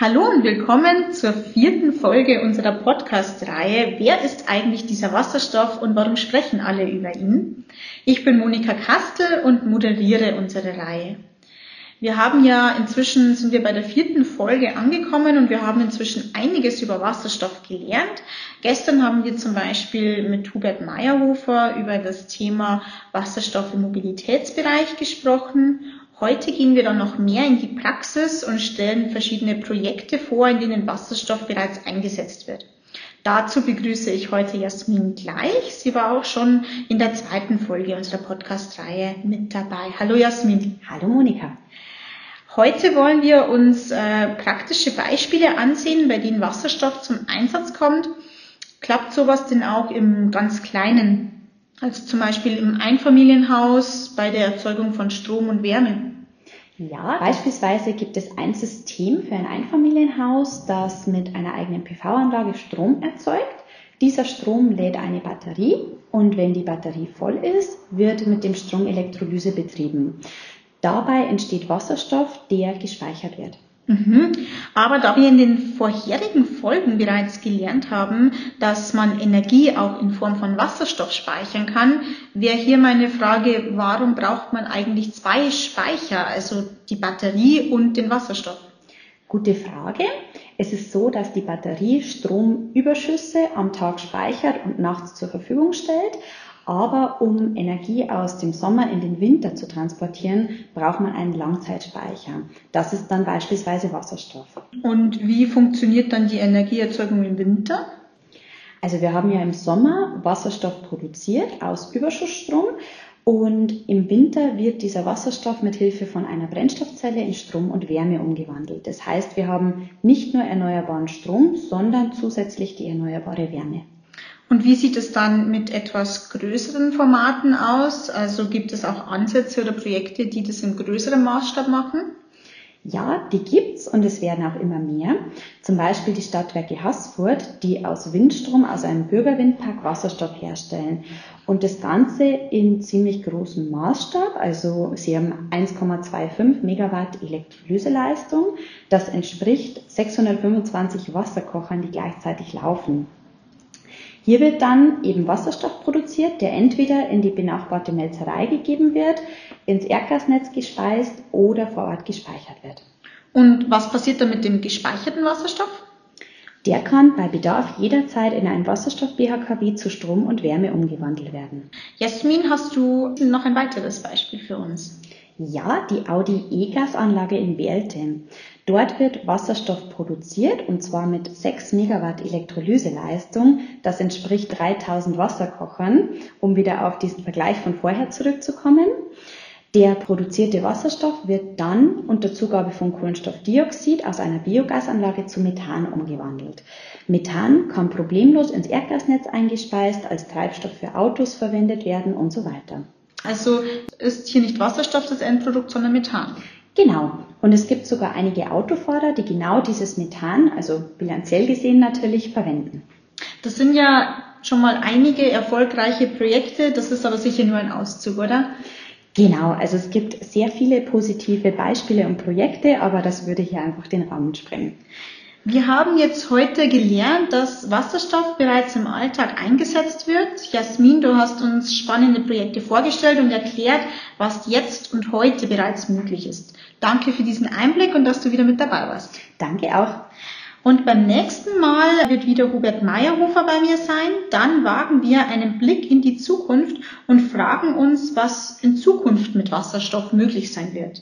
Hallo und willkommen zur vierten Folge unserer Podcast-Reihe Wer ist eigentlich dieser Wasserstoff und warum sprechen alle über ihn? Ich bin Monika Kastel und moderiere unsere Reihe. Wir haben ja inzwischen, sind wir bei der vierten Folge angekommen und wir haben inzwischen einiges über Wasserstoff gelernt. Gestern haben wir zum Beispiel mit Hubert Meyerhofer über das Thema Wasserstoff im Mobilitätsbereich gesprochen Heute gehen wir dann noch mehr in die Praxis und stellen verschiedene Projekte vor, in denen Wasserstoff bereits eingesetzt wird. Dazu begrüße ich heute Jasmin gleich. Sie war auch schon in der zweiten Folge unserer Podcast-Reihe mit dabei. Hallo Jasmin. Hallo Monika. Heute wollen wir uns äh, praktische Beispiele ansehen, bei denen Wasserstoff zum Einsatz kommt. Klappt sowas denn auch im ganz Kleinen? Also zum Beispiel im Einfamilienhaus bei der Erzeugung von Strom und Wärme. Ja, beispielsweise gibt es ein System für ein Einfamilienhaus, das mit einer eigenen PV-Anlage Strom erzeugt. Dieser Strom lädt eine Batterie und wenn die Batterie voll ist, wird mit dem Strom Elektrolyse betrieben. Dabei entsteht Wasserstoff, der gespeichert wird. Mhm. Aber da wir in den vorherigen Folgen bereits gelernt haben, dass man Energie auch in Form von Wasserstoff speichern kann, wäre hier meine Frage, warum braucht man eigentlich zwei Speicher, also die Batterie und den Wasserstoff? Gute Frage. Es ist so, dass die Batterie Stromüberschüsse am Tag speichert und nachts zur Verfügung stellt. Aber um Energie aus dem Sommer in den Winter zu transportieren, braucht man einen Langzeitspeicher. Das ist dann beispielsweise Wasserstoff. Und wie funktioniert dann die Energieerzeugung im Winter? Also wir haben ja im Sommer Wasserstoff produziert aus Überschussstrom und im Winter wird dieser Wasserstoff mit Hilfe von einer Brennstoffzelle in Strom und Wärme umgewandelt. Das heißt, wir haben nicht nur erneuerbaren Strom, sondern zusätzlich die erneuerbare Wärme. Und wie sieht es dann mit etwas größeren Formaten aus? Also gibt es auch Ansätze oder Projekte, die das im größeren Maßstab machen? Ja, die gibt's und es werden auch immer mehr. Zum Beispiel die Stadtwerke Haßfurt, die aus Windstrom, aus einem Bürgerwindpark Wasserstoff herstellen. Und das Ganze in ziemlich großem Maßstab. Also sie haben 1,25 Megawatt Elektrolyseleistung. Das entspricht 625 Wasserkochern, die gleichzeitig laufen. Hier wird dann eben Wasserstoff produziert, der entweder in die benachbarte Melzerei gegeben wird, ins Erdgasnetz gespeist oder vor Ort gespeichert wird. Und was passiert dann mit dem gespeicherten Wasserstoff? Der kann bei Bedarf jederzeit in einen Wasserstoff-BHKW zu Strom und Wärme umgewandelt werden. Jasmin, hast du noch ein weiteres Beispiel für uns? Ja, die Audi E-Gas-Anlage in Belte. Dort wird Wasserstoff produziert und zwar mit 6 Megawatt Elektrolyseleistung. Das entspricht 3000 Wasserkochern, um wieder auf diesen Vergleich von vorher zurückzukommen. Der produzierte Wasserstoff wird dann unter Zugabe von Kohlenstoffdioxid aus einer Biogasanlage zu Methan umgewandelt. Methan kann problemlos ins Erdgasnetz eingespeist, als Treibstoff für Autos verwendet werden und so weiter. Also ist hier nicht Wasserstoff das Endprodukt, sondern Methan. Genau. Und es gibt sogar einige Autofahrer, die genau dieses Methan, also bilanziell gesehen natürlich, verwenden. Das sind ja schon mal einige erfolgreiche Projekte. Das ist aber sicher nur ein Auszug, oder? Genau, also es gibt sehr viele positive Beispiele und Projekte, aber das würde hier einfach den Rahmen sprengen. Wir haben jetzt heute gelernt, dass Wasserstoff bereits im Alltag eingesetzt wird. Jasmin, du hast uns spannende Projekte vorgestellt und erklärt, was jetzt und heute bereits möglich ist. Danke für diesen Einblick und dass du wieder mit dabei warst. Danke auch. Und beim nächsten Mal wird wieder Hubert Meyerhofer bei mir sein. Dann wagen wir einen Blick in die Zukunft und fragen uns, was in Zukunft mit Wasserstoff möglich sein wird.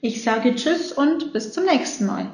Ich sage Tschüss und bis zum nächsten Mal.